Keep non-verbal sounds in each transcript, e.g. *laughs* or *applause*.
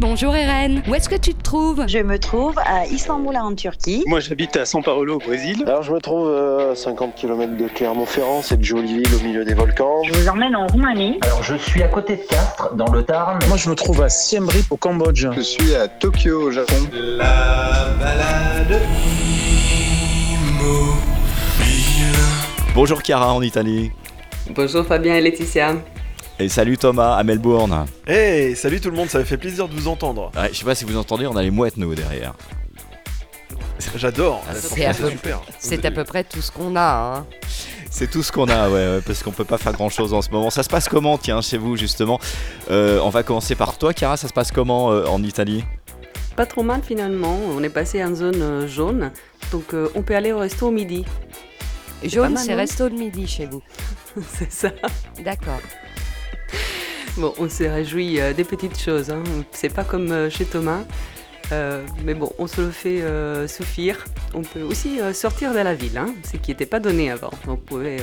Bonjour Eren, où est-ce que tu te trouves? Je me trouve à Istanbul en Turquie. Moi j'habite à São Paulo au Brésil. Alors je me trouve à 50 km de Clermont-Ferrand, cette jolie ville au milieu des volcans. Je vous emmène en Roumanie. Alors je suis à côté de Castres, dans le Tarn. Moi je me trouve à Siem Reap au Cambodge. Je suis à Tokyo au Japon. La balade Bonjour Chiara en Italie. Bonjour Fabien et Laetitia. Et salut Thomas à Melbourne. Hey, salut tout le monde, ça me fait plaisir de vous entendre. Ouais, je sais pas si vous entendez, on a les mouettes nous derrière. J'adore, Ah, c'est à peu- super. C'est à peu près tout ce qu'on a. Hein. C'est tout ce qu'on a, ouais, ouais, parce qu'on peut pas faire grand chose en ce moment. Ça se passe comment, tiens, chez vous justement Euh, On va commencer par toi, Chiara. Ça se passe comment euh, en Italie? Pas trop mal finalement, on est passé en zone euh, jaune, donc euh, on peut aller au resto au midi. Jaune, mal, c'est non resto de midi chez vous. *laughs* C'est ça. D'accord. Bon, on se réjouit euh, des petites choses, hein. c'est pas comme euh, chez Thomas. Euh, mais bon, on se le fait euh, suffire. On peut aussi euh, sortir de la ville, hein, ce qui n'était pas donné avant. On pouvait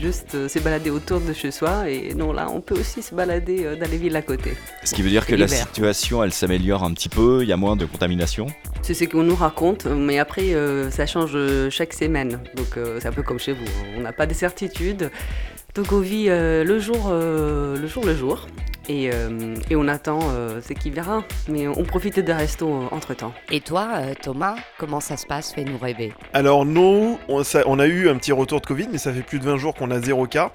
juste se balader autour de chez soi et non, là, on peut aussi se balader dans les villes à côté. Ce qui veut dire que la situation, elle s'améliore un petit peu, il y a moins de contamination. C'est ce qu'on nous raconte, mais après, ça change chaque semaine. Donc, c'est un peu comme chez vous. hein. On n'a pas de certitude. Donc, on vit euh, le, jour, euh, le jour le jour. Et, euh, et on attend euh, ce qui verra. Mais on profite des restos euh, entre-temps. Et toi, euh, Thomas, comment ça se passe Fais-nous rêver? Alors nous, on, ça- on a eu un petit retour de Covid, mais ça fait plus de 20 jours qu'on a zéro cas.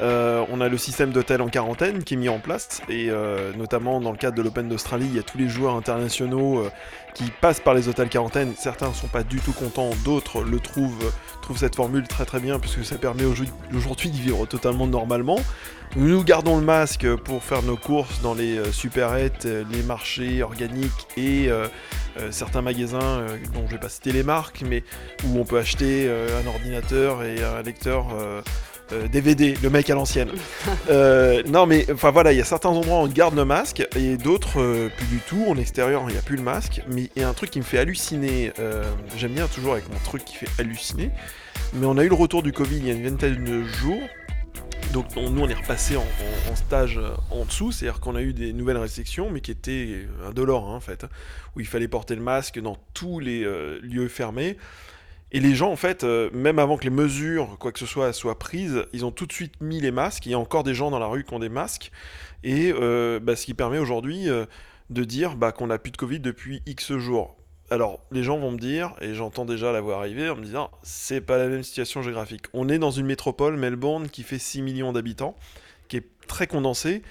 Euh, on a le système d'hôtel en quarantaine qui est mis en place et euh, notamment dans le cadre de l'Open d'Australie, il y a tous les joueurs internationaux euh, qui passent par les hôtels quarantaine. Certains ne sont pas du tout contents, d'autres le trouvent, cette formule très très bien puisque ça permet aujourd'hui de vivre totalement normalement. Nous gardons le masque pour faire nos courses dans les supérettes, les marchés organiques et certains magasins dont je vais pas citer les marques, mais où on peut acheter un ordinateur et un lecteur euh, DVD, le mec à l'ancienne. *laughs* Euh, non mais enfin voilà, il y a certains endroits où on garde le masque et d'autres euh, plus du tout. En extérieur, il n'y a plus le masque. Mais il y a un truc qui me fait halluciner. euh, J'aime bien toujours avec mon truc qui fait halluciner. Mais on a eu le retour du Covid il y a une vingtaine de jours. Donc on- nous on est repassé en, en- en stage en dessous, c'est-à-dire qu'on a eu des nouvelles restrictions, mais qui étaient indolores hein, en fait, où il fallait porter le masque dans tous les lieux fermés. Et les gens, en fait, euh, même avant que les mesures, quoi que ce soit, soient prises, ils ont tout de suite mis les masques. Il y a encore des gens dans la rue qui ont des masques. Et euh, bah, ce qui permet aujourd'hui euh, de dire bah, qu'on n'a plus de Covid depuis X jours. Alors, les gens vont me dire, et j'entends déjà la voix arriver, en me disant, c'est pas la même situation géographique. On est dans une métropole, Melbourne, qui fait 6 millions d'habitants, qui est très condensée.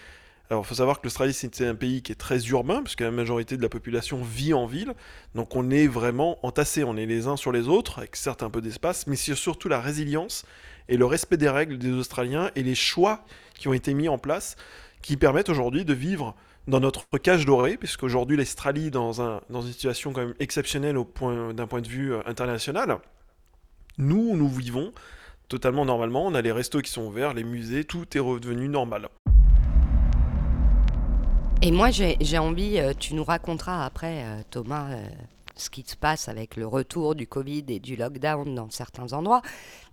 Alors, il faut savoir que l'Australie, c'est un pays qui est très urbain, puisque la majorité de la population vit en ville. Donc, on est vraiment entassés, on est les uns sur les autres, avec certes un peu d'espace, mais c'est surtout la résilience et le respect des règles des Australiens et les choix qui ont été mis en place qui permettent aujourd'hui de vivre dans notre cage dorée, puisqu'aujourd'hui l'Australie dans, un, dans une situation quand même exceptionnelle d'un point de vue euh, international. Nous, nous vivons totalement normalement, on a les restos qui sont ouverts, les musées, tout est redevenu normal. Et moi, j'ai envie, euh, tu nous raconteras après, euh, Thomas, euh, ce qui se passe avec le retour du Covid et du lockdown dans certains endroits.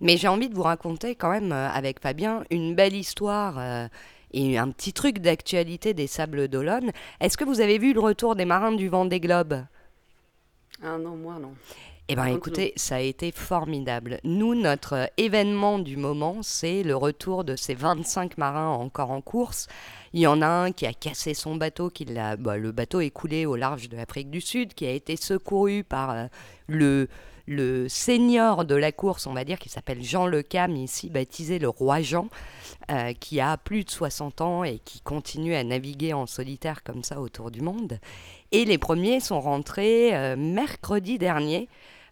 Mais j'ai envie de vous raconter quand même, avec Fabien, une belle histoire et un petit truc d'actualité des Sables d'Olonne. Est-ce que vous avez vu le retour des marins du Vendée Globe? Ah non, moi non. Eh bien, écoutez, ça a été formidable. Nous, notre euh, événement du moment, c'est le retour de ces 25 marins encore en course. Il y en a un qui a cassé son bateau, qui l'a, bah, le bateau est coulé au large de l'Afrique du Sud, qui a été secouru par euh, le, le senior de la course, on va dire, qui s'appelle Jean Le Cam, ici baptisé le Roi Jean, euh, qui a plus de 60 ans et qui continue à naviguer en solitaire comme ça autour du monde. Et les premiers sont rentrés euh, mercredi dernier.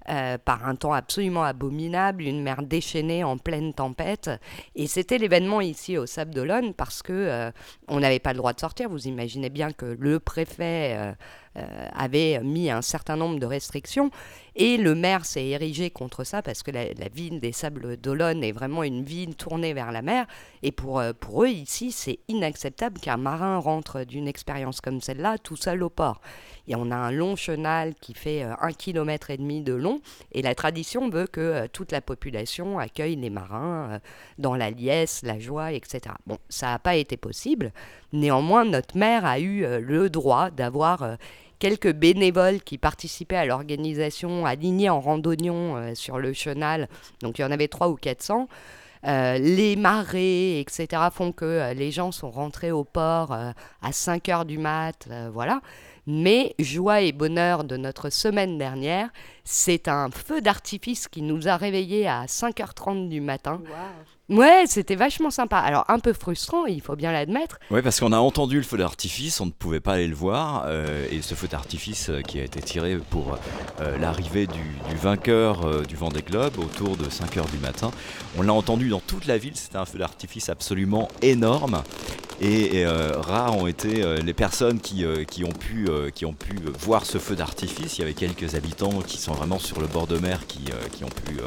Euh, par un temps absolument abominable, une mer déchaînée en pleine tempête. Et c'était l'événement ici au Sable d'Olonne parce que euh, on n'avait pas le droit de sortir. Vous imaginez bien que le préfet euh, avait mis un certain nombre de restrictions. Et le maire s'est érigé contre ça parce que la, ville des Sables d'Olonne est vraiment une ville tournée vers la mer. Et pour, euh, pour eux, ici, c'est inacceptable qu'un marin rentre d'une expérience comme celle-là tout seul au port. Et on a un long chenal qui fait euh, un kilomètre et demi de long. Et la tradition veut que euh, toute la population accueille les marins dans la liesse, la joie, etc. Bon, ça n'a pas été possible. Néanmoins, notre maire a eu le droit d'avoir quelques bénévoles qui participaient à l'organisation, alignés en randonnion euh, sur le chenal. Donc il y en avait 3 ou 400. Euh, les marées, etc., font que euh, les gens sont rentrés au port à 5 heures du mat, voilà. Mais joie et bonheur de notre semaine dernière, c'est un feu d'artifice qui nous a réveillés à 5h30 du matin. Ouais, c'était vachement sympa. Alors un peu frustrant, il faut bien l'admettre. Ouais, parce qu'on a entendu le feu d'artifice, on ne pouvait pas aller le voir, euh, et ce feu d'artifice euh, qui a été tiré pour euh, l'arrivée du, vainqueur du Vendée Globe autour de 5h du matin, on l'a entendu dans toute la ville, c'était un feu d'artifice absolument énorme. Et, rares ont été les personnes qui, qui, ont pu, qui ont pu voir ce feu d'artifice. Il y avait quelques habitants qui sont vraiment sur le bord de mer qui, qui ont pu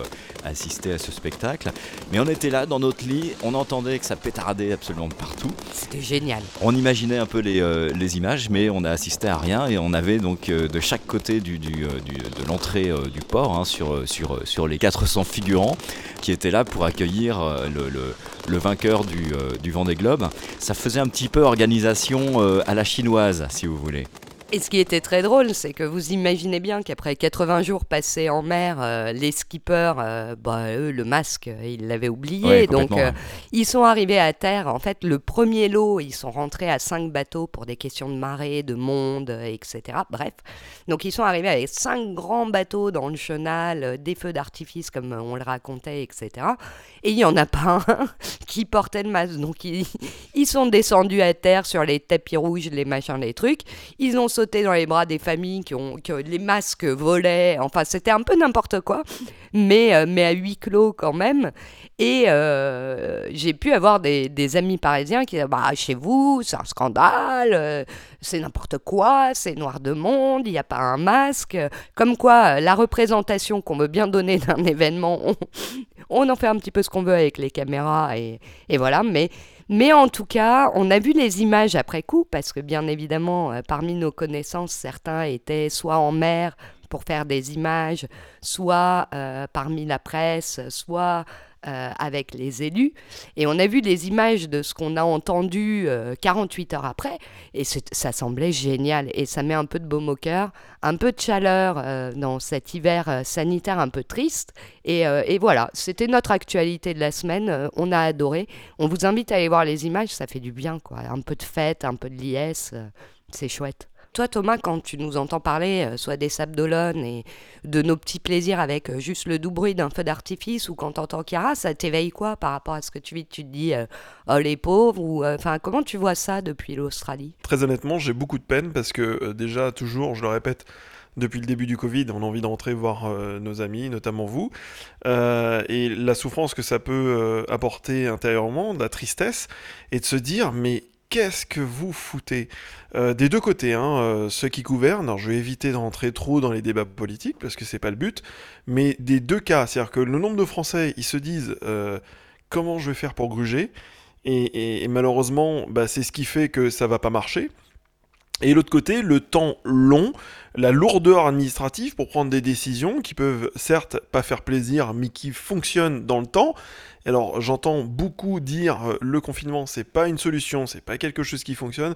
assister à ce spectacle. Mais on était là dans notre lit, on entendait que ça pétardait absolument partout. C'était génial. On imaginait un peu les, euh, les, images, mais on a assisté à rien et on avait donc euh, de chaque côté du, du, euh, de l'entrée du port, hein, sur, sur, sur les 400 figurants qui étaient là pour accueillir le, le, le vainqueur du, du Vendée Globe. Ça faisait un petit peu organisation à la chinoise, si vous voulez. Et ce qui était très drôle, c'est que vous imaginez bien qu'après 80 jours passés en mer, euh, les skippers, euh, bah, eux, le masque, ils l'avaient oublié. donc, euh, ils sont arrivés à terre. En fait, le premier lot, ils sont rentrés à 5 bateaux pour des questions de marée, de monde, etc. Bref. Donc, ils sont arrivés avec 5 grands bateaux dans le chenal, des feux d'artifice, comme on le racontait, etc. Et il n'y en a pas un *laughs* qui portait le masque. Donc, ils, ils sont descendus à terre sur les tapis rouges, les machins, les trucs. Ils ont sauté dans les bras des familles qui ont les masques volaient. Enfin, c'était un peu n'importe quoi, mais, euh, mais à huis clos quand même. Et euh, j'ai pu avoir des, des, amis parisiens qui disaient bah, Chez vous, c'est un scandale, euh, c'est n'importe quoi, c'est noir de monde, il n'y a pas un masque. Comme quoi, la représentation qu'on veut bien donner d'un *laughs* événement, on, on, en fait un petit peu ce qu'on veut avec les caméras, et, et voilà. Mais mais en tout cas, on a vu les images après coup, parce que bien évidemment, euh, parmi nos connaissances, certains étaient soit en mer pour faire des images, soit euh, parmi la presse, soit euh, avec les élus. Et on a vu les images de ce qu'on a entendu 48 heures après, et ça semblait génial. Et ça met un peu de baume au cœur, un peu de chaleur dans cet hiver sanitaire un peu triste. Et, et voilà, c'était notre actualité de la semaine. on a adoré. On vous invite à aller voir les images, ça fait du bien, quoi. Un peu de fête, un peu de liesse, c'est chouette. Toi, Thomas, quand tu nous entends parler, euh, soit des sables d'Olonne et de nos petits plaisirs avec euh, juste le doux bruit d'un feu d'artifice, ou quand t'entends Chiara, ça t'éveille quoi par rapport à ce que tu vis? Tu te dis, euh, oh les pauvres, ou enfin, comment tu vois ça depuis l'Australie? Très honnêtement, j'ai beaucoup de peine parce que déjà, toujours, je le répète, depuis le début du Covid, on a envie d'entrer voir nos amis, notamment vous. et la souffrance que ça peut apporter intérieurement, la tristesse, et de se dire, mais qu'est-ce que vous foutez? Euh, Des deux côtés, hein, euh, ceux qui gouvernent, je vais éviter d'entrer trop dans les débats politiques parce que c'est pas le but, mais des deux cas, c'est-à-dire que le nombre de Français, ils se disent euh, comment je vais faire pour gruger, et, malheureusement, bah, c'est ce qui fait que ça va pas marcher. Et l'autre côté, le temps long, la lourdeur administrative pour prendre des décisions qui peuvent certes pas faire plaisir, mais qui fonctionnent dans le temps. Alors j'entends beaucoup dire euh, le confinement c'est pas une solution, c'est pas quelque chose qui fonctionne.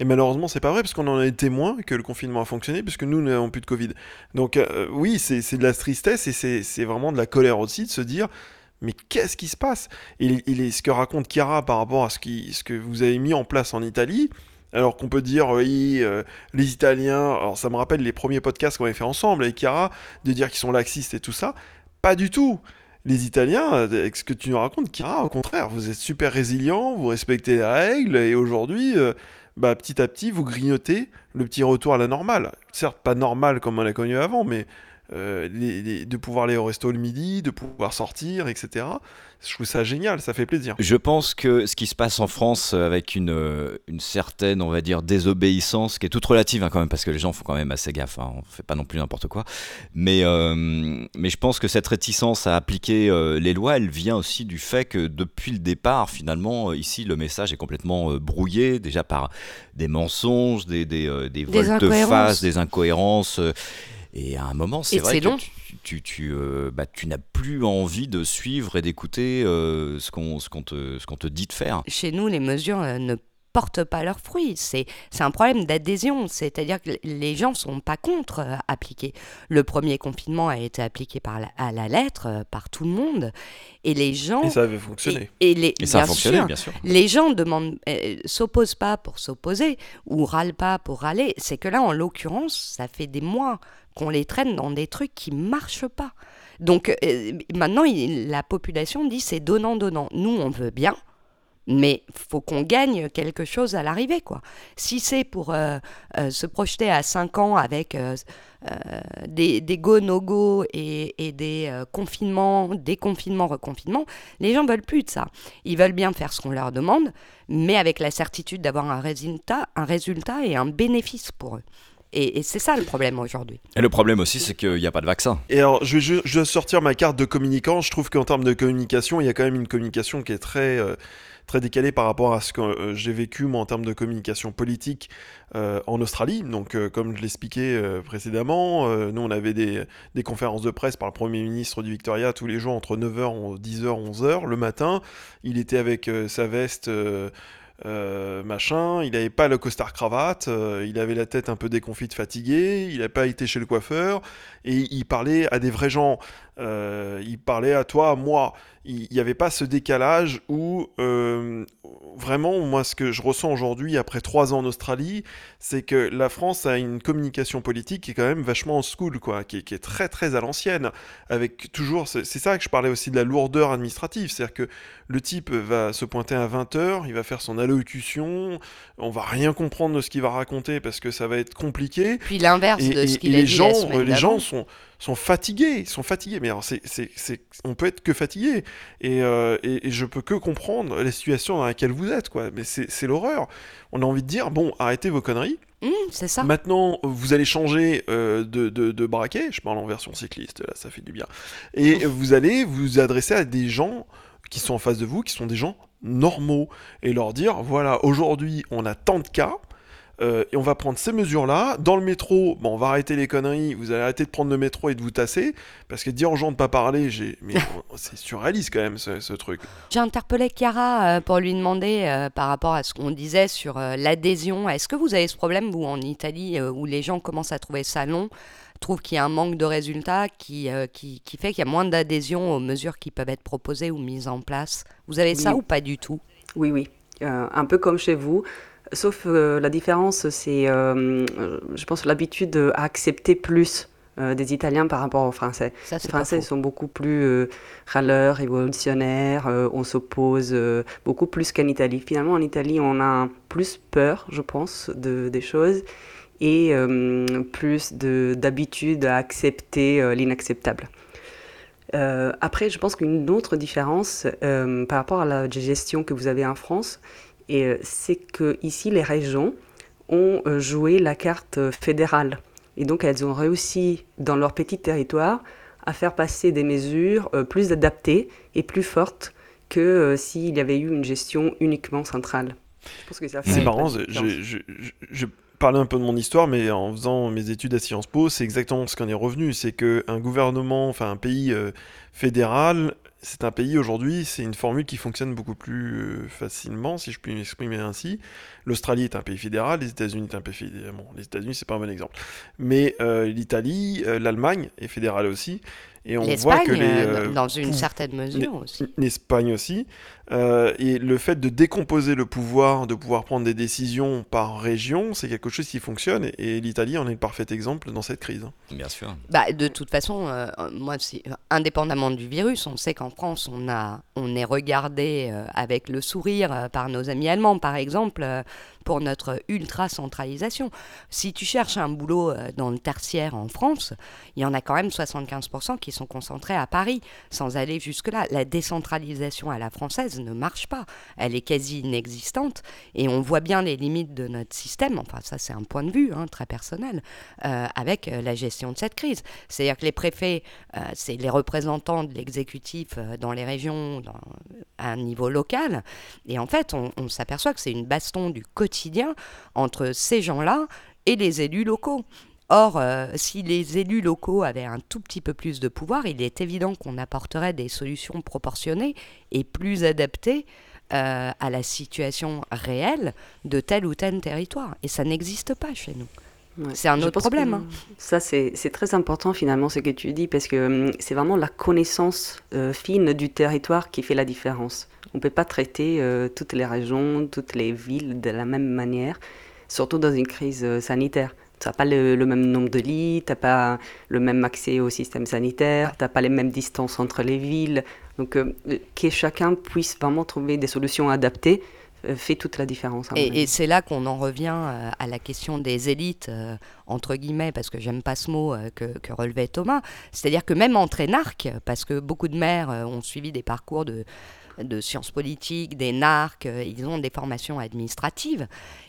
Et malheureusement, c'est pas vrai, parce qu'on en est témoin que le confinement a fonctionné, puisque nous n'avons plus de Covid. Donc, euh, oui, c'est de la tristesse et c'est vraiment de la colère aussi de se dire mais qu'est-ce qui se passe? Et, est ce que raconte Chiara par rapport à ce, qui, ce que vous avez mis en place en Italie, alors qu'on peut dire, oui, euh, les Italiens, alors ça me rappelle les premiers podcasts qu'on avait fait ensemble avec Chiara, de dire qu'ils sont laxistes et tout ça. Pas du tout. Les Italiens, avec ce que tu nous racontes, Chiara, au contraire, vous êtes super résilients, vous respectez les règles, et aujourd'hui, euh, bah, petit à petit, vous grignotez le petit retour à la normale. Certes, pas normal comme on l'a connu avant, mais euh, de pouvoir aller au resto le midi, de pouvoir sortir, etc. Je trouve ça génial, ça fait plaisir. Je pense que ce qui se passe en France avec une, euh, une certaine, on va dire, désobéissance, qui est toute relative hein, quand même, parce que les gens font quand même assez gaffe, hein, on fait pas non plus n'importe quoi. Mais, euh, mais je pense que cette réticence à appliquer les lois, elle vient aussi du fait que depuis le départ, finalement, ici, le message est complètement brouillé, déjà par des mensonges, des, des, des vols de face, des incohérences. Et à un moment, c'est vrai que tu, tu, euh, bah, tu n'as plus envie de suivre et d'écouter euh, ce qu'on te, te, dit de faire. Chez nous, les mesures euh, ne portent pas leurs fruits. C'est un problème d'adhésion, c'est-à-dire que les gens ne sont pas contre appliquer. Le premier confinement a été appliqué par à la lettre par tout le monde et les gens... Et ça avait fonctionné. Et, les, ça a fonctionné, bien sûr. Les gens demandent, s'opposent pas pour s'opposer ou râlent pas pour râler. C'est que là, en l'occurrence, ça fait des mois qu'on les traîne dans des trucs qui marchent pas. Donc euh, maintenant, la population dit c'est donnant-donnant. Nous, on veut bien, mais faut qu'on gagne quelque chose à l'arrivée. quoi. Si c'est pour euh, euh, se projeter à 5 ans avec des, go-no-go et, et, des confinements, déconfinements, reconfinements, les gens veulent plus de ça. Ils veulent bien faire ce qu'on leur demande, mais avec la certitude d'avoir un résultat, un résultat et un bénéfice pour eux. Et, c'est ça le problème aujourd'hui. Et le problème aussi, c'est qu'il n'y a pas de vaccin. Et alors, je vais, je sortir ma carte de communicant. Je trouve qu'en termes de communication, il y a quand même une communication qui est très, euh, très décalée par rapport à ce que euh, j'ai vécu, moi, en termes de communication politique euh, en Australie. Donc, comme je l'expliquais précédemment, nous, on avait des, des, conférences de presse par le Premier ministre du Victoria tous les jours entre 9h, 10h, 11h le matin. Il était avec sa veste euh, machin, il n'avait pas le costard cravate, euh, il avait la tête un peu déconfite, fatigué, il n'a pas été chez le coiffeur, et il parlait à des vrais gens, euh, il parlait à toi, à moi, il n'y avait pas ce décalage où vraiment, moi, ce que je ressens aujourd'hui, après trois ans en Australie, c'est que la France a une communication politique qui est quand même vachement en school, quoi, qui est, très très à l'ancienne, avec toujours, c'est ça que je parlais aussi de la lourdeur administrative, c'est-à-dire que le type va se pointer à 20h, il va faire son allocution, on va rien comprendre de ce qu'il va raconter parce que ça va être compliqué. Puis l'inverse de ce qu'il a dit gens, la les gens sont sont fatigués, sont fatigués. Mais alors, c'est, on peut être que fatigué. Et, euh, et, et, je peux que comprendre la situation dans laquelle vous êtes, quoi. Mais c'est, l'horreur. On a envie de dire, bon, arrêtez vos conneries. Mmh, c'est ça. Maintenant, vous allez changer euh, de, de, de, braquet. Je parle en version cycliste, là, ça fait du bien. Et vous allez vous adresser à des gens qui sont en face de vous, qui sont des gens normaux, et leur dire, voilà, aujourd'hui, on a tant de cas euh, et on va prendre ces mesures-là. Dans le métro, bon, on va arrêter les conneries, vous allez arrêter de prendre le métro et de vous tasser, parce que dire aux gens de pas parler, j'ai... mais *laughs* c'est surréaliste quand même ce, truc. J'ai interpellé Chiara euh, pour lui demander euh, par rapport à ce qu'on disait sur l'adhésion. Est-ce que vous avez ce problème, vous, en Italie, où les gens commencent à trouver ça long trouvent qu'il y a un manque de résultats qui, qui, qui, fait qu'il y a moins d'adhésion aux mesures qui peuvent être proposées ou mises en place? Vous avez ça ou pas du tout? Oui, oui. un peu comme chez vous. Sauf euh, la différence, c'est, euh, je pense, l'habitude à accepter plus euh, des Italiens par rapport aux Français. les Français sont beaucoup plus râleurs, révolutionnaires, on s'oppose beaucoup plus qu'en Italie. Finalement, en Italie, on a plus peur, je pense, de, des choses et plus d'habitude à accepter l'inacceptable. après, je pense qu'une autre différence par rapport à la gestion que vous avez en France, et euh, c'est que ici les régions ont euh, joué la carte fédérale. Et donc elles ont réussi dans leur petit territoire à faire passer des mesures euh, plus adaptées et plus fortes que s'il y avait eu une gestion uniquement centrale. C'est marrant, je, je, parlais un peu de mon histoire, mais en faisant mes études à Sciences Po, c'est exactement ce qu'on est revenu. C'est qu'un gouvernement, enfin un pays fédéral, c'est un pays aujourd'hui, c'est une formule qui fonctionne beaucoup plus euh, facilement, si je puis m'exprimer ainsi. L'Australie est un pays fédéral, les États-Unis est un pays fédéral. Bon, les États-Unis, c'est pas un bon exemple. Mais euh, l'Italie, euh, l'Allemagne est fédérale aussi. Et on voit que les. dans une certaine mesure aussi. L'Espagne aussi. Euh, et le fait de décomposer le pouvoir, de pouvoir prendre des décisions par région, c'est quelque chose qui fonctionne. Et, et l'Italie en est le parfait exemple dans cette crise. Bien sûr. Bah, de toute façon, euh, moi, c'est- indépendamment du virus, on sait qu'en France, on, a, on est regardé euh, avec le sourire euh, par nos amis allemands, par exemple, euh, pour notre ultra-centralisation. Si tu cherches un boulot euh, dans le tertiaire en France, il y en a quand même 75% qui sont concentrés à Paris, sans aller jusque-là. La décentralisation à la française ne marche pas. Elle est quasi inexistante et on voit bien les limites de notre système. Enfin, ça, c'est un point de vue hein, très personnel euh, avec euh, la gestion de cette crise. C'est-à-dire que les préfets, euh, c'est les représentants de l'exécutif dans les régions dans- à un niveau local. Et en fait, on s'aperçoit que c'est une baston du quotidien entre ces gens-là et les élus locaux. Or, euh, si les élus locaux avaient un tout petit peu plus de pouvoir, il est évident qu'on apporterait des solutions proportionnées et plus adaptées euh, à la situation réelle de tel ou tel territoire. Et ça n'existe pas chez nous. Ouais. C'est un autre problème. hein. Ça, c'est très important finalement ce que tu dis parce que hum, c'est vraiment la connaissance euh, fine du territoire qui fait la différence. On ne peut pas traiter euh, toutes les régions, toutes les villes de la même manière, surtout dans une crise sanitaire. Tu n'as pas le, le même nombre de lits, tu n'as pas le même accès au système sanitaire, tu n'as pas les mêmes distances entre les villes. Donc, euh, que chacun puisse vraiment trouver des solutions adaptées euh, fait toute la différence. Et, et c'est là qu'on en revient euh, à la question des élites, entre guillemets, parce que j'aime pas ce mot que, que relevait Thomas. C'est-à-dire que même entre énarques, parce que beaucoup de maires ont suivi des parcours de, de sciences politiques, des narques, euh, ils ont des formations administratives,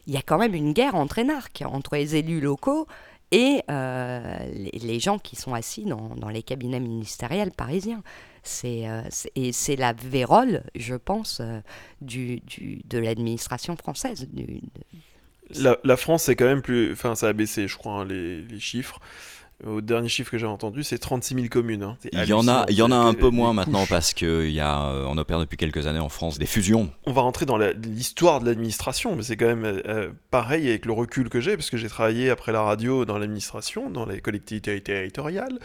il y a quand même une guerre entre énarques, entre les élus locaux et euh, les, gens qui sont assis dans, les cabinets ministériels parisiens. Euh, c'est- et c'est la vérole, je pense, de l'administration française. La, France, c'est quand même plus. Enfin, ça a baissé, je crois, hein, les chiffres. Au dernier chiffre que j'ai entendu, c'est 36 000 communes. hein. Il y en a, il y en a un peu moins maintenant parce qu'il y a, euh, on opère depuis quelques années en France des fusions. On va rentrer dans la- l'histoire de l'administration, mais c'est quand même euh, pareil avec le recul que j'ai, parce que j'ai travaillé après la radio dans l'administration, dans les collectivités territoriales.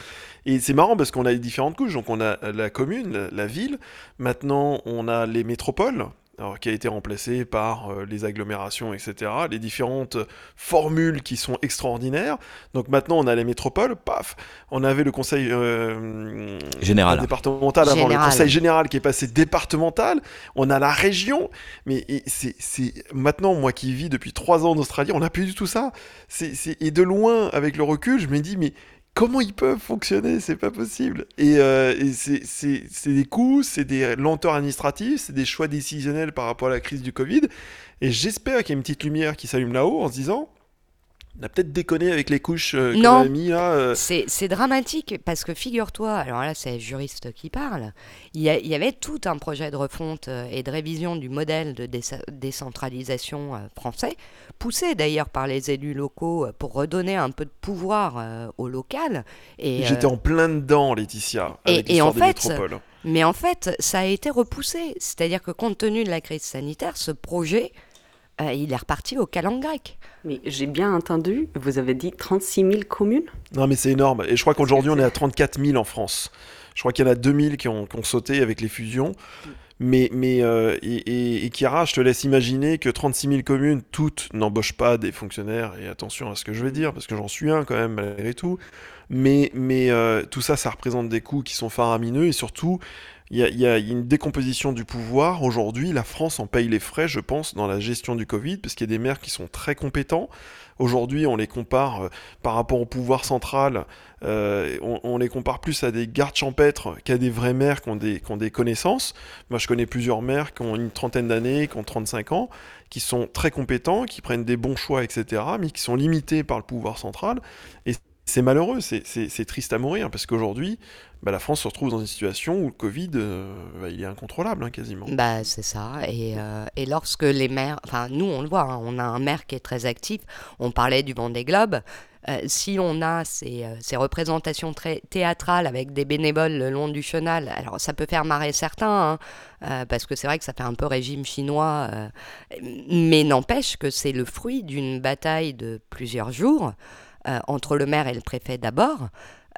Et c'est marrant parce qu'on a les différentes couches. Donc on a la commune, la, la ville. Maintenant, on a les métropoles. Alors, qui a été remplacé par euh, les agglomérations, etc. Les différentes formules qui sont extraordinaires. Donc maintenant, on a les métropoles, paf, on avait le conseil euh, Général. départemental avant Général. le conseil général qui est passé départemental. On a la région, mais c'est maintenant moi qui vis depuis trois ans en Australie, on n'a plus du tout ça. C'est c'est- et de loin avec le recul, je me dis mais comment ils peuvent fonctionner C'est pas possible. Et, euh, c'est des coûts, c'est des lenteurs administratives, c'est des choix décisionnels par rapport à la crise du Covid. Et j'espère qu'il y a une petite lumière qui s'allume là-haut en se disant. On a peut-être déconné avec les couches euh, qu'on a mis là. euh, C'est dramatique parce que figure-toi, alors là c'est le juriste qui parle, il y, a- il y avait tout un projet de refonte euh, et de révision du modèle de déce- décentralisation euh, français, poussé d'ailleurs par les élus locaux pour redonner un peu de pouvoir au local. Et, J'étais en plein dedans, Laetitia, et- avec et en des fait, métropoles. Mais en fait, ça a été repoussé. C'est-à-dire que compte tenu de la crise sanitaire, ce projet, euh, il est reparti au calendrier grec. Mais j'ai bien entendu, vous avez dit 36 000 communes? Non, mais c'est énorme. Et je crois qu'aujourd'hui, on est à 34 000 en France. Je crois qu'il y en a 2000 qui ont, qui ont sauté avec les fusions. Mais, mais euh, et, et, et Chiara, je te laisse imaginer que 36 000 communes, toutes n'embauchent pas des fonctionnaires. Et attention à ce que je vais dire, parce que j'en suis un quand même, malgré tout. Mais, mais euh, tout ça, ça représente des coûts qui sont faramineux. Et surtout, il y a, une décomposition du pouvoir. Aujourd'hui, la France en paye les frais, je pense, dans la gestion du Covid, parce qu'il y a des maires qui sont très compétents. Aujourd'hui, on les compare euh, par rapport au pouvoir central, euh, on, les compare plus à des gardes champêtres qu'à des vrais maires qui ont des, qui ont des connaissances. Moi, je connais plusieurs maires qui ont une trentaine d'années, qui ont 35 ans, qui sont très compétents, qui prennent des bons choix, etc., mais qui sont limités par le pouvoir central. Et c'est malheureux, c'est- triste à mourir, parce qu'aujourd'hui, bah, la France se retrouve dans une situation où le Covid, euh, bah, il est incontrôlable, hein, quasiment. Bah, c'est ça. Et, euh, et lorsque les maires, enfin, nous, on le voit, hein, on a un maire qui est très actif. On parlait du Vendée Globe. Euh, si on a ces, euh, ces représentations très théâtrales avec des bénévoles le long du chenal, alors ça peut faire marrer certains, hein, parce que c'est vrai que ça fait un peu régime chinois, mais n'empêche que c'est le fruit d'une bataille de plusieurs jours euh, entre le maire et le préfet d'abord,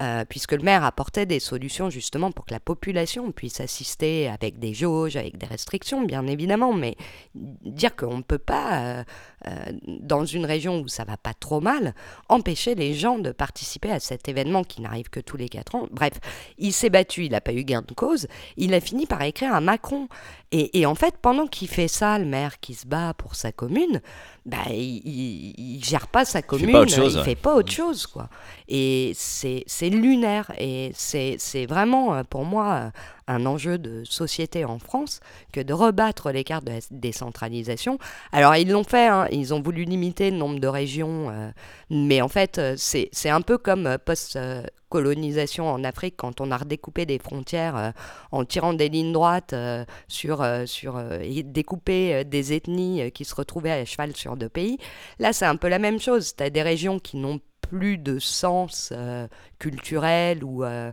euh, puisque le maire apportait des solutions justement pour que la population puisse assister avec des jauges, avec des restrictions, bien évidemment, mais dire qu'on ne peut pas, euh, dans une région où ça va pas trop mal, empêcher les gens de participer à cet événement qui n'arrive que tous les quatre ans. Bref, il s'est battu, il n'a pas eu gain de cause, il a fini par écrire à Macron. Et, et en fait, pendant qu'il fait ça, le maire qui se bat pour sa commune, bah, il, ne gère pas sa commune, il fait fait pas autre chose, quoi. Et c'est lunaire, et c'est vraiment euh, pour moi euh, un enjeu de société en France que de rebattre les cartes de la décentralisation. Alors ils l'ont fait, hein, ils ont voulu limiter le nombre de régions, euh, mais en fait c'est un peu comme post colonisation en Afrique quand on a redécoupé des frontières euh, en tirant des lignes droites euh, sur, euh, sur et découpé des ethnies qui se retrouvaient à cheval sur deux pays. Là, c'est un peu la même chose. Tu as des régions qui n'ont plus de sens euh, culturel ou euh,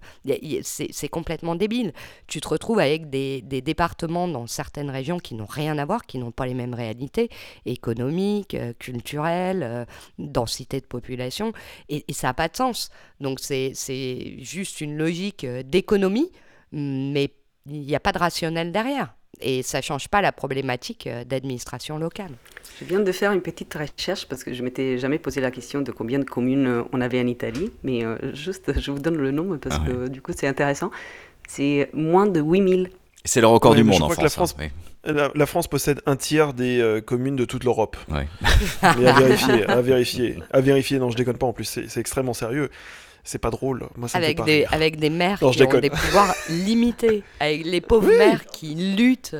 c'est complètement débile. Tu te retrouves avec des, départements dans certaines régions qui n'ont rien à voir, qui n'ont pas les mêmes réalités économiques, euh, culturelles, densité de population, et, et ça n'a pas de sens. Donc c'est juste une logique d'économie, mais il n'y a pas de rationnel derrière. Et ça ne change pas la problématique d'administration locale. Je viens de faire une petite recherche parce que je m'étais jamais posé la question de combien de communes euh, on avait en Italie, mais euh, juste je vous donne le nom parce ah que du coup c'est intéressant. C'est moins de 8000. C'est le record du monde en France. La France, hein, la, France, possède un tiers des euh, communes de toute l'Europe. *laughs* mais à vérifier, à vérifier, à vérifier. Non, je déconne pas. En plus, c'est extrêmement sérieux c'est pas drôle. Moi, ça avec, des, avec des maires qui ont des pouvoirs *laughs* limités, avec les pauvres maires qui luttent.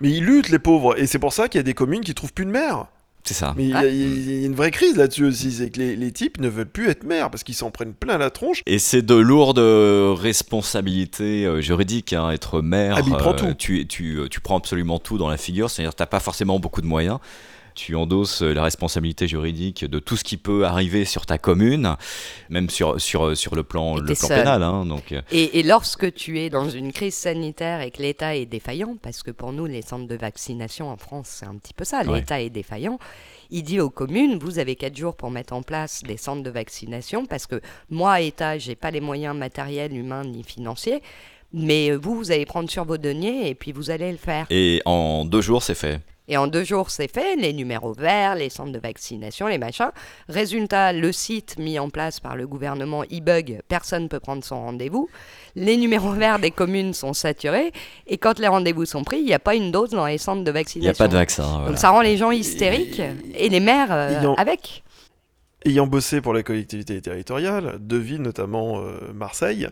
Mais ils luttent, les pauvres. Et c'est pour ça qu'il y a des communes qui trouvent plus de maire. C'est ça. Mais il y, a une vraie crise là-dessus aussi, c'est que les, types ne veulent plus être maires parce qu'ils s'en prennent plein la tronche. Et c'est de lourdes responsabilités euh, juridiques, hein, être maire. Ah, prend tout. Tu, tu, tu, prends absolument tout dans la figure, c'est-à-dire que tu n'as pas forcément beaucoup de moyens tu endosses la responsabilité juridique de tout ce qui peut arriver sur ta commune, même sur, sur, sur le plan, le plan pénal. Hein, donc. Euh. Et, et, lorsque tu es dans une crise sanitaire et que l'État est défaillant, parce que pour nous, les centres de vaccination en France, c'est un petit peu ça, l'État est défaillant, il dit aux communes, vous avez quatre jours pour mettre en place des centres de vaccination, parce que moi, État, j'ai pas les moyens matériels, humains ni financiers. Mais vous, vous allez prendre sur vos deniers et puis vous allez le faire. Et en deux jours, c'est fait. Et en deux jours, c'est fait, les numéros verts, les centres de vaccination, les machins. Résultat, le site mis en place par le gouvernement e-bug, personne ne peut prendre son rendez-vous. Les numéros verts des communes sont saturés. Et quand les rendez-vous sont pris, il n'y a pas une dose dans les centres de vaccination. Il n'y a pas de vaccin. Donc ça rend les gens hystériques et, les maires euh, avec. Ayant bossé pour les collectivités territoriales, deux villes, notamment euh, Marseille,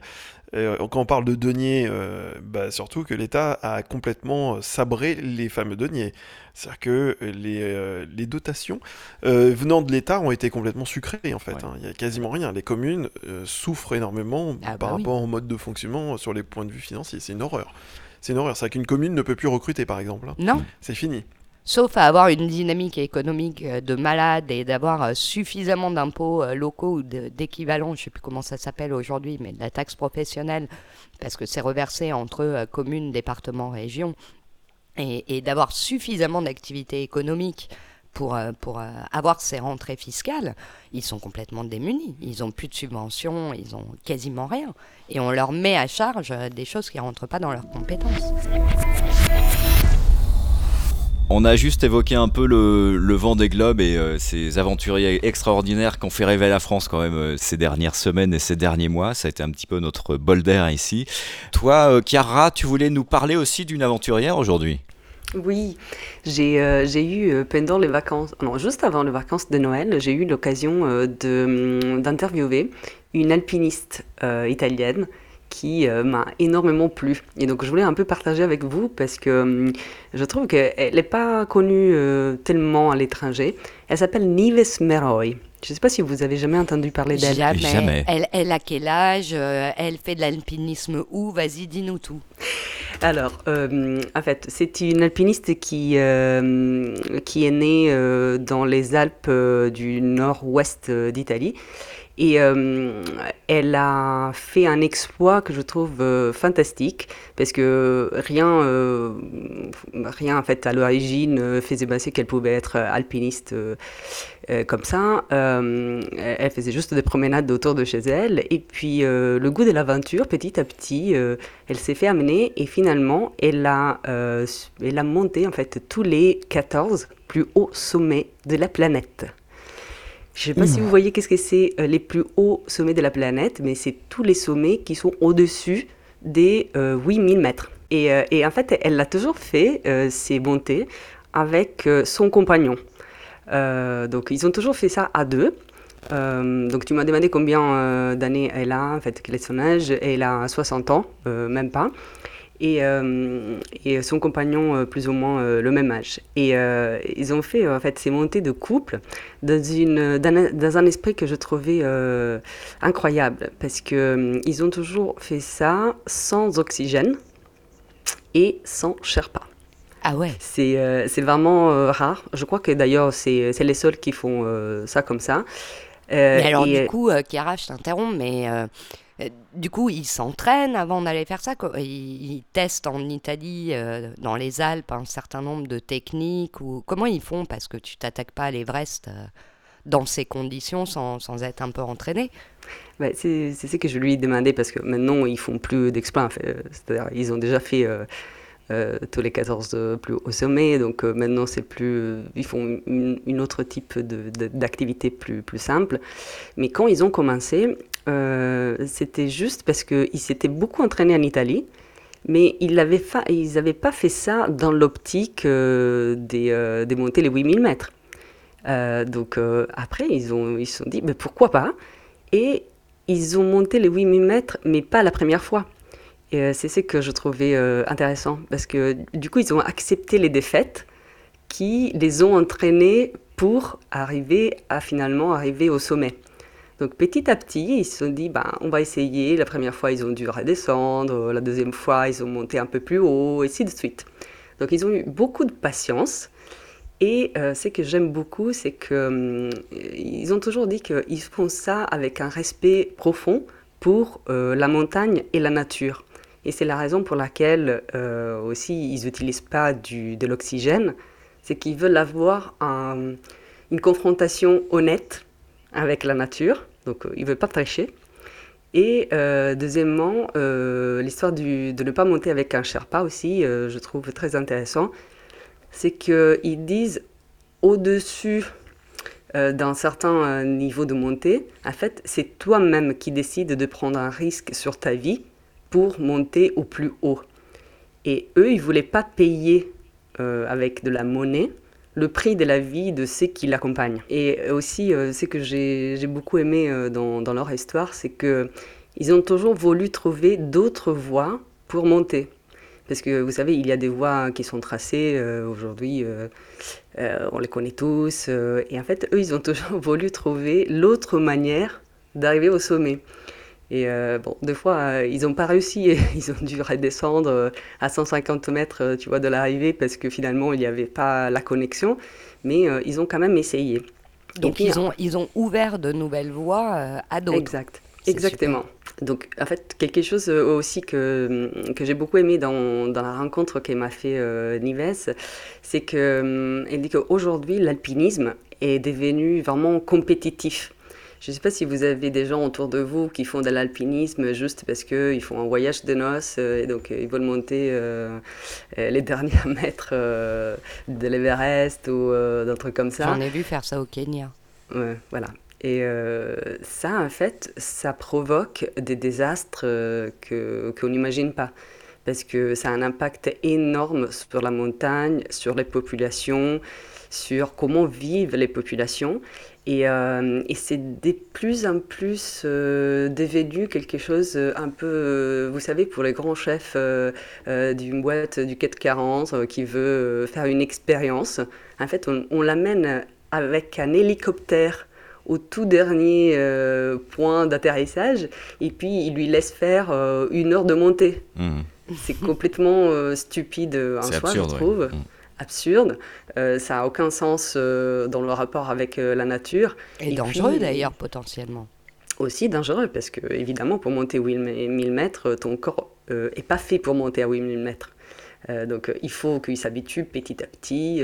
quand on parle de deniers, euh, bah, surtout que l'État a complètement sabré les fameux deniers. C'est-à-dire que les, les dotations venant de l'État ont été complètement sucrées, en fait. Hein. Il n'y a quasiment rien. Les communes souffrent énormément ah par bah rapport au mode de fonctionnement sur les points de vue financiers. C'est une horreur. C'est une horreur. C'est qu'une commune ne peut plus recruter, par exemple. Hein. Non. C'est fini sauf à avoir une dynamique économique euh, de malade et d'avoir euh, suffisamment d'impôts euh, locaux ou d'équivalents, je ne sais plus comment ça s'appelle aujourd'hui, mais de la taxe professionnelle, parce que c'est reversé entre communes, départements, régions, et, d'avoir suffisamment d'activités économiques pour, pour avoir ces rentrées fiscales, ils sont complètement démunis. Ils n'ont plus de subventions, ils n'ont quasiment rien. Et on leur met à charge des choses qui ne rentrent pas dans leurs compétences. On a juste évoqué un peu le, vent des globes et euh, ces aventuriers extraordinaires qui ont fait rêver la France quand même euh, ces dernières semaines et ces derniers mois. Ça a été un petit peu notre bol d'air ici. Toi, euh, Chiara, tu voulais nous parler aussi d'une aventurière aujourd'hui? Oui, j'ai eu pendant les vacances, non, juste avant les vacances de Noël, j'ai eu l'occasion hum, d'interviewer une alpiniste italienne qui euh, m'a énormément plu. Et donc je voulais un peu partager avec vous parce que hum, je trouve qu'elle n'est pas connue euh, tellement à l'étranger. Elle s'appelle Nives Meroy. Je ne sais pas si vous avez jamais entendu parler d'elle. Jamais. Elle, elle, a quel âge euh, Elle fait de l'alpinisme où? Vas-y, dis-nous tout. Alors, en fait, c'est une alpiniste qui, qui est née dans les Alpes du nord-ouest d'Italie et euh, elle a fait un exploit que je trouve euh, fantastique, parce que rien, euh, rien en fait à l'origine faisait penser qu'elle pouvait être alpiniste comme ça. elle faisait juste des promenades autour de chez elle. Et puis, le goût de l'aventure, petit à petit, elle s'est fait amener et finalement, elle a, elle a monté en fait tous les 14 plus hauts sommets de la planète. Je ne sais pas si vous voyez qu'est-ce que c'est les plus hauts sommets de la planète, mais c'est tous les sommets qui sont au-dessus des 8000 mètres. Et, et, en fait, elle l'a toujours fait, ces montées, avec son compagnon. donc, ils ont toujours fait ça à deux. donc, tu m'as demandé combien d'années elle a, en fait, quel est son âge. Elle a 60 ans, même pas et, euh, et, son compagnon euh, plus ou moins euh, le même âge. Et ils ont fait en fait ces montées de couple dans, une, dans, un, esprit que je trouvais incroyable parce que ils ont toujours fait ça sans oxygène et sans Sherpa. Ah ouais C'est c'est vraiment rare. Je crois que d'ailleurs c'est les seuls qui font ça comme ça. mais alors du coup, Chiara, je t'interromps, mais euh, du coup, ils s'entraînent avant d'aller faire ça. Ils, testent en Italie, euh, dans les Alpes, un certain nombre de techniques. Ou comment ils font Parce que tu t'attaques pas à l'Everest euh, dans ces conditions sans, sans, être un peu entraîné. Bah, c'est ce que je lui ai demandé parce que maintenant ils font plus d'exploits. C'est-à-dire ils ont déjà fait tous les 14 plus au sommet, donc maintenant c'est plus, ils font une, autre type d'activité plus, plus simple. Mais quand ils ont commencé, euh, c'était juste parce qu'ils s'étaient beaucoup entraînés en Italie, mais ils n'avaient pas fait ça dans l'optique euh, des, euh, les 8000 mètres. donc après, ils, ils se sont dit, mais pourquoi pas? Et ils ont monté les 8000 mètres, mais pas la première fois. Et c'est ce que je trouvais intéressant, parce que du coup, ils ont accepté les défaites qui les ont entraînés pour arriver à finalement arriver au sommet. Donc petit à petit, ils se sont dit, ben, on va essayer. La première fois, ils ont dû redescendre. La deuxième fois, ils ont monté un peu plus haut, et ainsi de suite. Donc ils ont eu beaucoup de patience. Et euh, ce que j'aime beaucoup, c'est qu'ils ont toujours dit qu'ils font ça avec un respect profond pour euh, la montagne et la nature. Et c'est la raison pour laquelle euh, aussi ils n'utilisent pas du, de l'oxygène, c'est qu'ils veulent avoir une confrontation honnête avec la nature, donc euh, il ne veut pas prêcher. Et euh, deuxièmement, euh, l'histoire de ne pas monter avec un Sherpa aussi, je trouve très intéressant. C'est qu'ils disent au-dessus d'un certain niveau de montée, en fait, c'est toi-même qui décides de prendre un risque sur ta vie pour monter au plus haut. Et eux, ils ne voulaient pas payer avec de la monnaie, le prix de la vie de ceux qui l'accompagnent. Et aussi, euh, ce que j'ai beaucoup aimé euh, dans, leur histoire, c'est qu'ils ont toujours voulu trouver d'autres voies pour monter. Parce que vous savez, il y a des voies qui sont tracées euh, aujourd'hui, on les connaît tous. et en fait, eux, ils ont *laughs* toujours voulu trouver l'autre manière d'arriver au sommet. Et euh, bon, des fois, euh, ils n'ont pas réussi. *laughs* ils ont dû redescendre euh, à 150 mètres, tu vois, de l'arrivée parce que finalement, il n'y avait pas la connexion. Mais ils ont quand même essayé. Donc, ils, ont, ils ont ouvert de nouvelles voies à d'autres. Exact. Exactement. Donc, en fait, quelque chose aussi que, que j'ai beaucoup aimé dans, dans la rencontre qu'elle m'a fait Nives, c'est qu'elle dit qu'aujourd'hui, l'alpinisme est devenu vraiment compétitif. Je ne sais pas si vous avez des gens autour de vous qui font de l'alpinisme juste parce qu'ils font un voyage de noces euh, et donc euh, ils veulent monter euh, les *laughs* derniers mètres de l'Everest ou d'un truc comme ça. J'en ai vu faire ça au Kenya. Ouais, voilà. Et ça, en fait, ça provoque des désastres que qu'on n'imagine pas parce que ça a un impact énorme sur la montagne, sur les populations, sur comment vivent les populations. Et, euh, et c'est de plus en plus euh, devenu quelque chose euh, un peu, vous savez, pour les grands chefs d'une boîte du 440 qui veut faire une expérience. En fait, on, on l'amène avec un hélicoptère au tout dernier point d'atterrissage et puis il lui laisse faire une heure de montée. Mmh. C'est complètement stupide en soi, je trouve. Mmh absurde. Euh, ça n'a aucun sens euh, dans le rapport avec euh, la nature. Et, dangereux d'ailleurs, potentiellement. Aussi dangereux, parce que évidemment, pour monter 8000 mètres, ton corps n'est pas fait pour monter à 8000 mètres. Euh, donc il faut qu'il s'habitue petit à petit.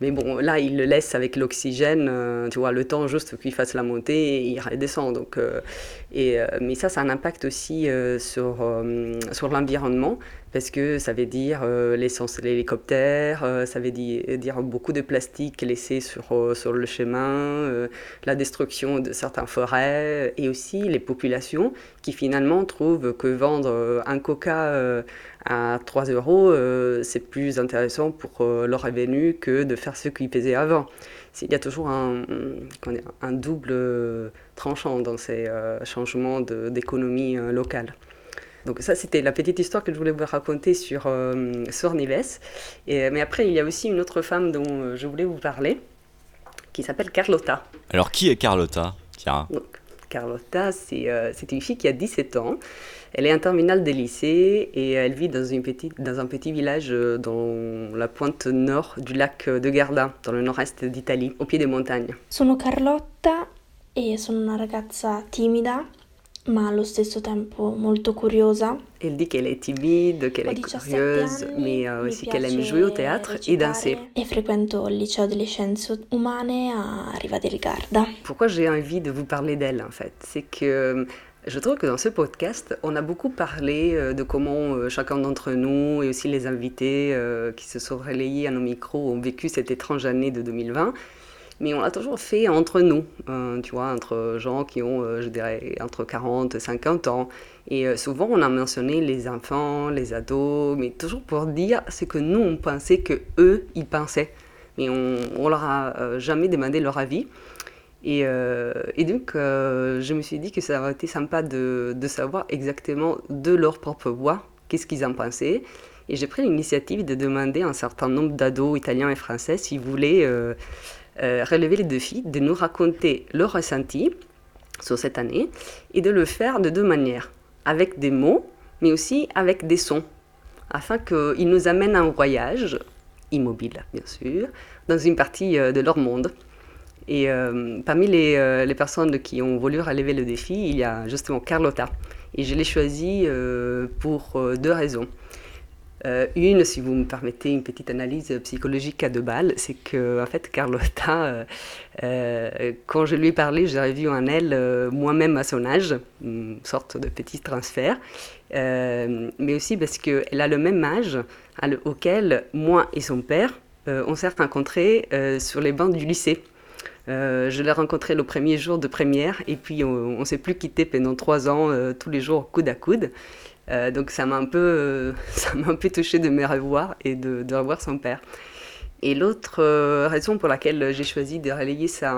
mais bon, là, il le laisse avec l'oxygène, tu vois, le temps juste qu'il fasse la montée et il redescend. Donc, et, mais ça, ça a un impact aussi sur, sur l'environnement parce que ça veut dire euh, l'essence de l'hélicoptère, euh, ça veut dire, beaucoup de plastique laissé sur, euh, sur le chemin, la destruction de certaines forêts, et aussi les populations qui finalement trouvent que vendre un coca à 3 euros, c'est plus intéressant pour leur revenu que de faire ce qu'ils faisaient avant. Il y a toujours un, un double tranchant dans ces changements d'économie locale. Donc ça, c'était la petite histoire que je voulais vous raconter sur euh, Sornives. Et, mais après, il y a aussi une autre femme dont euh, je voulais vous parler, qui s'appelle Carlotta. Alors, qui est Carlotta? Tiens. Carlotta, euh, c'est une fille qui a 17 ans. Elle est en terminale de lycée et elle vit dans, une petite, dans un petit village dans la pointe nord du lac de Garda, dans le nord-est d'Italie, au pied des montagnes. Sono Carlotta e sono una ragazza timida ma allo stesso tempo molto curiosa. Elle dit qu'elle est timide, qu'elle est curieuse, mais euh, aussi qu'elle aime jouer au théâtre et danser. Et frequento il liceo delle scienze umane a Riva del Garda. Pourquoi j'ai envie de vous parler d'elle en fait? C'est que euh, je trouve que dans ce podcast, on a beaucoup parlé euh, de comment chacun d'entre nous et aussi les invités qui se sont relayés à nos micros ont vécu cette étrange année de 2020 mais on l'a toujours fait entre nous, euh, tu vois, entre gens qui ont, euh, je dirais, entre 40 et 50 ans. Et euh, souvent, on a mentionné les enfants, les ados, mais toujours pour dire ce que nous, on pensait que eux, ils pensaient. Mais on, on leur a jamais demandé leur avis. Et, et donc, je me suis dit que ça aurait été sympa de, savoir exactement de leur propre voix qu'est-ce qu'ils en pensaient. Et j'ai pris l'initiative de demander à un certain nombre d'ados italiens et français s'ils voulaient euh, relever les défis, de nous raconter leur ressenti sur cette année et de le faire de deux manières, avec des mots, mais aussi avec des sons, afin qu'ils nous amènent un voyage, immobile bien sûr, dans une partie euh, de leur monde. Et euh, parmi les, les, personnes qui ont voulu relever le défi, il y a justement Carlotta. Et je l'ai choisie pour deux raisons. Euh, une, si vous me permettez une petite analyse psychologique à deux balles, c'est que en fait Carlotta, euh, euh, quand je lui ai parlé, j'avais vu en elle moi-même à son âge, une sorte de petit transfert, mais aussi parce qu'elle a le même âge auquel moi et son père on s'est rencontrés sur les bancs du lycée. Je l'ai rencontré le premier jour de première et puis on ne s'est plus quitté pendant trois ans, tous les jours coude à coude. Euh, donc ça m'a un peu, euh, *laughs* ça m'a un peu touché de me revoir et de, revoir son père. Et l'autre euh, raison pour laquelle j'ai choisi de relayer sa,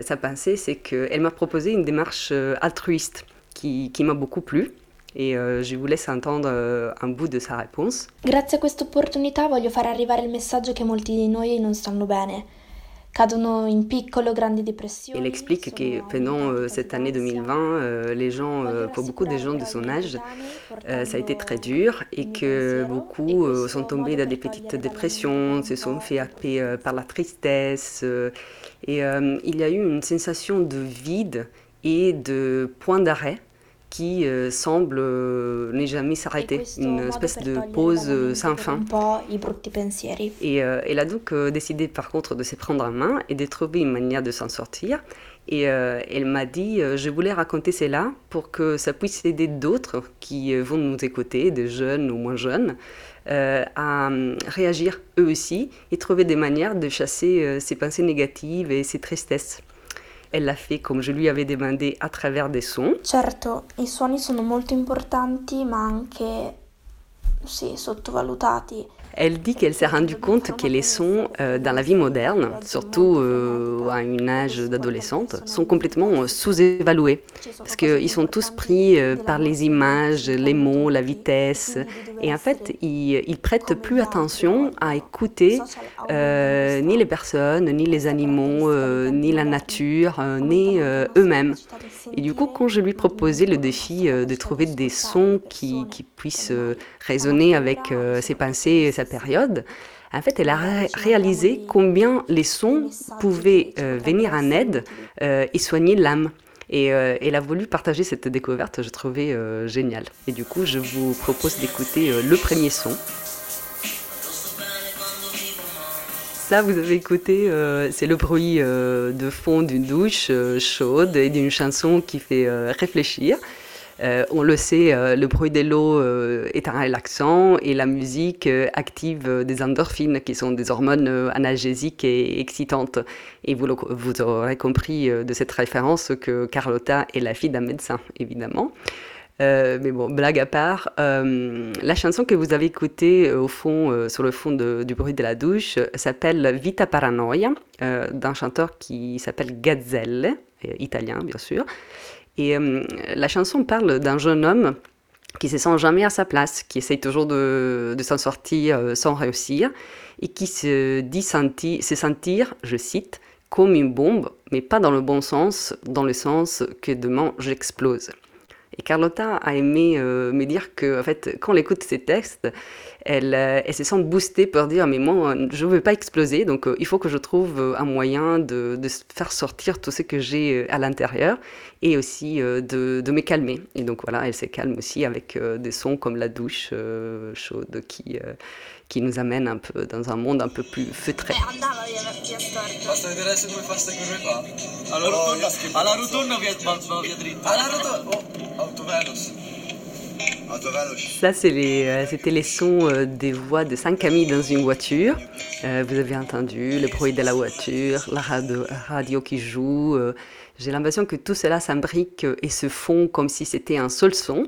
sa pensée, c'est qu'elle m'a proposé une démarche altruiste qui, qui m'a beaucoup plu. Et je vous laisse entendre un bout de sa réponse. Grazie a questa opportunità voglio far arrivare il messaggio che molti di noi non stanno bene. Elle explique que pendant euh, cette année 2020, euh, les gens, euh, pour beaucoup de gens de son âge, ça a été très dur et que beaucoup sont tombés dans des petites dépressions, se sont fait happer par la tristesse. et il y a eu une sensation de vide et de point d'arrêt qui euh, semble euh, ne jamais s'arrêter, une espèce de pause euh, sans fin. Et elle a donc décidé par contre de se prendre en main et de trouver une manière de s'en sortir. Et elle m'a dit, je voulais raconter cela pour que ça puisse aider d'autres qui vont nous écouter, des jeunes ou moins jeunes, à réagir eux aussi et trouver des manières de chasser ces pensées négatives et ces tristesses. Elle l'a fait comme je lui avais demandé à travers des sons. Certo, i suoni sono molto importanti, ma anche sì, sottovalutati. Elle dit qu'elle s'est rendue compte que les sons euh, dans la vie moderne, surtout euh, à un âge d'adolescente, sont complètement euh, sous-évalués. Parce qu'ils sont tous pris par les images, les mots, la vitesse. Et en fait, ils, prêtent plus attention à écouter ni les personnes, ni les animaux, ni la nature, ni eux-mêmes. Et du coup, quand je lui proposais le défi de trouver des sons qui, puissent résonner avec ses pensées période, en fait, elle a réalisé combien les sons pouvaient euh, venir en aide euh, et soigner l'âme. Et euh, elle a voulu partager cette découverte, je trouvais géniale. Et du coup, je vous propose d'écouter le premier son. Là, vous avez écouté, c'est le bruit de fond d'une douche chaude et d'une chanson qui fait réfléchir. Euh, on le sait, euh, le bruit de l'eau est un relaxant et la musique euh, active des endorphines qui sont des hormones analgésiques et excitantes. Et vous, aurez compris de cette référence que Carlotta est la fille d'un médecin, évidemment. Mais bon, blague à part, la chanson que vous avez écoutée au fond, sur le fond du bruit de la douche, s'appelle Vita Paranoia, d'un chanteur qui s'appelle Gazzelle, italien bien sûr. Et euh, la chanson parle d'un jeune homme qui se sent jamais à sa place, qui essaye toujours de, s'en sortir euh, sans réussir, et qui se dit se sentir, je cite, comme une bombe, mais pas dans le bon sens, dans le sens que demain j'explose. Et Carlotta a aimé euh, me dire que, en fait, quand elle écoute ces textes, elle, euh, elle se sent boostée pour dire Mais moi, je ne veux pas exploser, donc euh, il faut que je trouve euh, un moyen de, de faire sortir tout ce que j'ai à l'intérieur et aussi euh, de, de me calmer. Et donc voilà, elle se calme aussi avec euh, des sons comme la douche euh, chaude qui, euh, qui nous amène un peu dans un monde un peu plus feutré. Ça, euh, c'était les sons euh, des voix de cinq amis dans une voiture. Euh, vous avez entendu le bruit de la voiture, la radio, radio qui joue. J'ai l'impression que tout cela s'imbrique et se fond comme si c'était un seul son.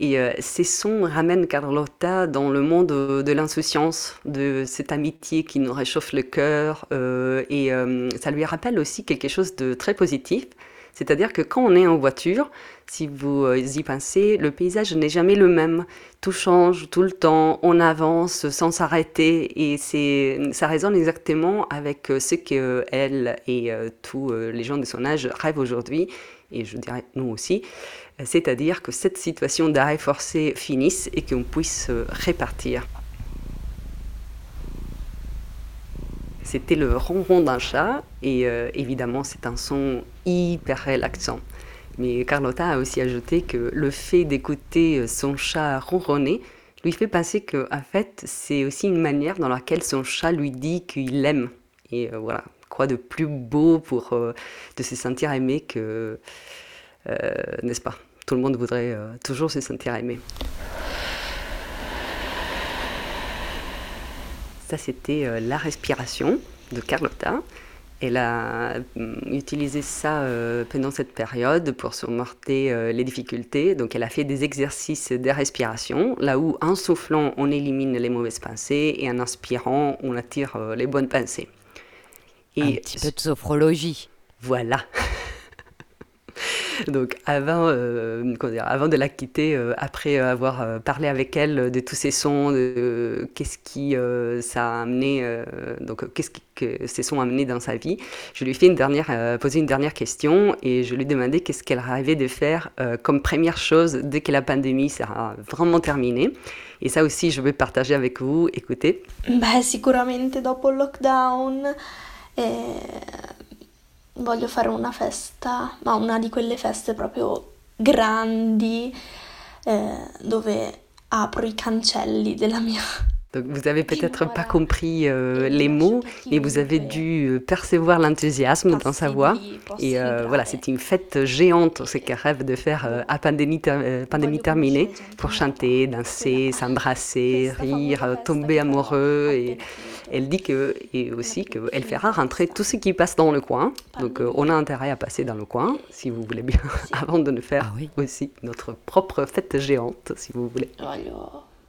Et ces sons ramènent Carlotta dans le monde de l'insouciance, de cette amitié qui nous réchauffe le cœur. et ça lui rappelle aussi quelque chose de très positif. C'est-à-dire que quand on est en voiture, si vous euh, y pensez, le paysage n'est jamais le même. Tout change tout le temps, on avance sans s'arrêter et ça résonne exactement avec euh, ce que elle et euh, tous euh, les gens de son âge rêvent aujourd'hui et je dirais nous aussi. Euh, C'est-à-dire que cette situation d'arrêt forcé finisse et qu'on puisse euh, C'était le ronron d'un chat et euh, évidemment c'est un son hyper relaxant. Mais Carlotta a aussi ajouté que le fait d'écouter euh, son chat ronronner lui fait penser que en fait c'est aussi une manière dans laquelle son chat lui dit qu'il l'aime. Et euh, voilà, quoi de plus beau pour de se sentir aimé que n'est-ce pas? Tout le monde voudrait toujours se sentir aimé. Ça, c'était euh, la respiration de Carlotta. Elle a hum, utilisé ça euh, pendant cette période pour surmonter euh, les difficultés. Donc, elle a fait des exercices de respiration, là où en soufflant, on élimine les mauvaises pensées et en inspirant, on attire euh, les bonnes pensées. Un petit peu de sophrologie. Voilà. *laughs* Donc avant, euh, avant de la quitter, euh, après avoir euh, parlé avec elle de tous ces sons, de qu'est-ce qui ça a amené, donc qu'est-ce que ces sons ont amené dans sa vie, je lui ai une dernière, posé une dernière question et je lui ai demandé qu'est-ce qu'elle rêvait de faire comme première chose dès que la pandémie sera vraiment terminée. Et ça aussi, je vais partager avec vous. Écoutez. Beh, sicuramente dopo il lockdown eh, voglio fare una festa, ma una di quelle feste proprio grandi, eh, dove apro i cancelli della mia *laughs* Donc vous avez peut-être pas compris euh, les mots, mais vous avez dû euh, percevoir l'enthousiasme dans sa voix. Et euh, voilà, c'est une fête géante, ce qu'elle rêve de faire euh, à pandémie, ter- euh, pandémie terminée, pour chanter, danser, s'embrasser, rire, tomber amoureux. Et elle dit que, et aussi qu'elle fera rentrer tout ce qui passe dans le coin. Donc euh, on a intérêt à passer dans le coin, si vous voulez bien, *laughs* avant de nous faire aussi notre propre fête géante, si vous voulez.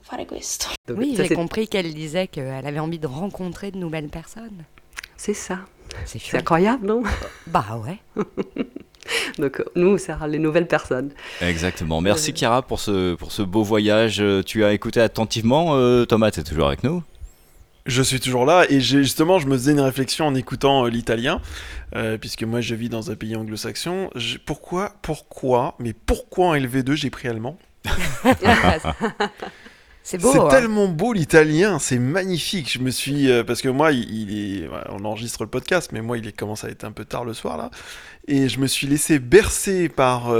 Fare questo. Donc, oui, ça, j'ai compris qu'elle disait qu'elle avait envie de rencontrer de nouvelles personnes. C'est ça. C'est incroyable, non? *laughs* Bah ouais. *laughs* Donc euh, nous, c'est les nouvelles personnes. Exactement. Merci Chiara pour ce, pour ce beau voyage. Euh, Tu as écouté attentivement. euh, Thomas, tu es toujours avec nous? Je suis toujours là et justement je me faisais une réflexion en écoutant euh, l'italien, euh, puisque moi je vis dans un pays anglo-saxon. Pourquoi, pourquoi, mais pourquoi en LV2 j'ai pris allemand? *laughs* C'est beau. C'est hein. tellement beau l'italien, c'est magnifique. Je me suis euh, parce que moi il, il est, on enregistre le podcast, mais moi il est, commence à être un peu tard le soir là, et je me suis laissé bercer par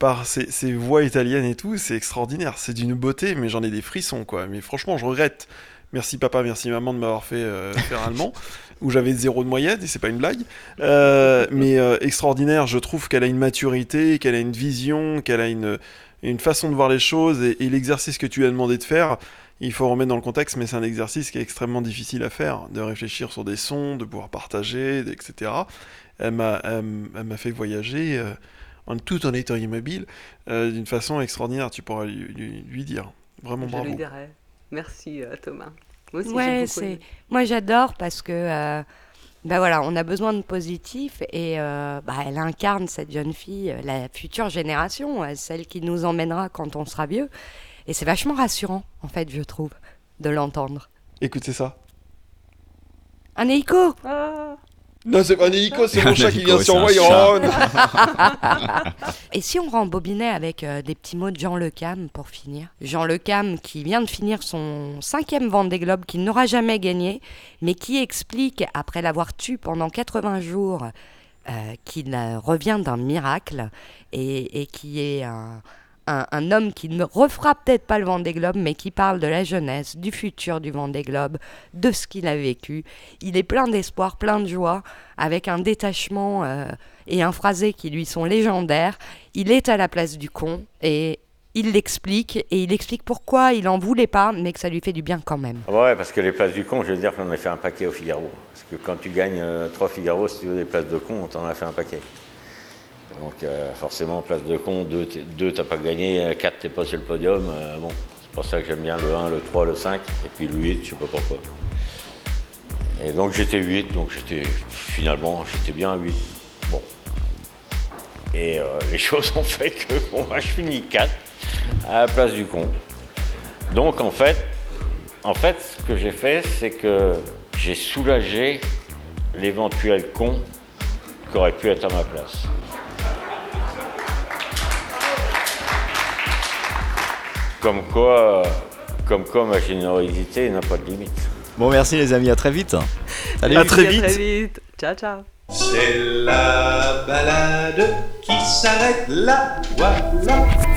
par ces, ces voix italiennes et tout. C'est extraordinaire, c'est d'une beauté, mais j'en ai des frissons quoi. Mais franchement, je regrette Merci papa, merci maman de m'avoir fait euh, faire allemand, *laughs* où j'avais zéro de moyenne, et c'est pas une blague. Euh, *laughs* mais euh, extraordinaire, je trouve qu'elle a une maturité, qu'elle a une vision, qu'elle a une, une façon de voir les choses, et, et l'exercice que tu lui as demandé de faire, il faut remettre dans le contexte, mais c'est un exercice qui est extrêmement difficile à faire, de réfléchir sur des sons, de pouvoir partager, etc. Elle m'a, elle m'a fait voyager, en, tout en étant immobile, d'une façon extraordinaire, tu pourras lui, lui- lui dire. Vraiment Je bravo. lui. Merci euh, Thomas. Moi aussi, j'ai Ouais, beaucoup c'est. aimé. Moi, j'adore parce que. euh, bah voilà, on a besoin de positif et euh, bah, elle incarne cette jeune fille, la future génération, celle qui nous emmènera quand on sera vieux. Et c'est vachement rassurant, en fait, je trouve, de l'entendre. Écoutez ça. Un hélico Non, c'est pas un hélico, c'est mon chat qui vient sur moi. *laughs* Et si on rembobinait avec euh, des petits mots de Jean Le Cam pour finir? Jean Le Cam qui vient de finir son cinquième Vendée Globe qu'il n'aura jamais gagné, mais qui explique, après l'avoir tué pendant 80 jours, euh, qu'il euh, revient d'un miracle et, et qui est un, un, homme qui ne refera peut-être pas le Vendée Globe, mais qui parle de la jeunesse, du futur du Vendée Globe, de ce qu'il a vécu. Il est plein d'espoir, plein de joie, avec un détachement euh, et un phrasé qui lui sont légendaires. Il est à la place du con et il l'explique et il explique pourquoi il en voulait pas, mais que ça lui fait du bien quand même. Ouais, parce que les places du con, je veux dire qu'on a fait un paquet au Figaro. Parce que quand tu gagnes euh, trois Figaro, si tu veux des places de con, on t'en a fait un paquet. Donc euh, forcément, place de con, deux, t'es- deux t'as pas gagné, euh, quatre t'es pas sur le podium. euh, bon, c'est pour ça que j'aime bien le 1, le 3, le 5, et puis le 8, je sais pas pourquoi. Et donc j'étais 8, donc j'étais finalement j'étais bien à 8. Bon. Et euh, *laughs* les choses ont fait que bon, moi, je finis 4 à la place du con. Donc en fait, en fait, ce que j'ai fait, c'est que j'ai soulagé l'éventuel con qui aurait pu être à ma place. Comme quoi, comme quoi ma générosité n'a pas de limite. Bon, merci les amis, à très vite. Salut. À très À vite. très vite. Ciao, ciao. C'est la balade qui s'arrête là, voilà.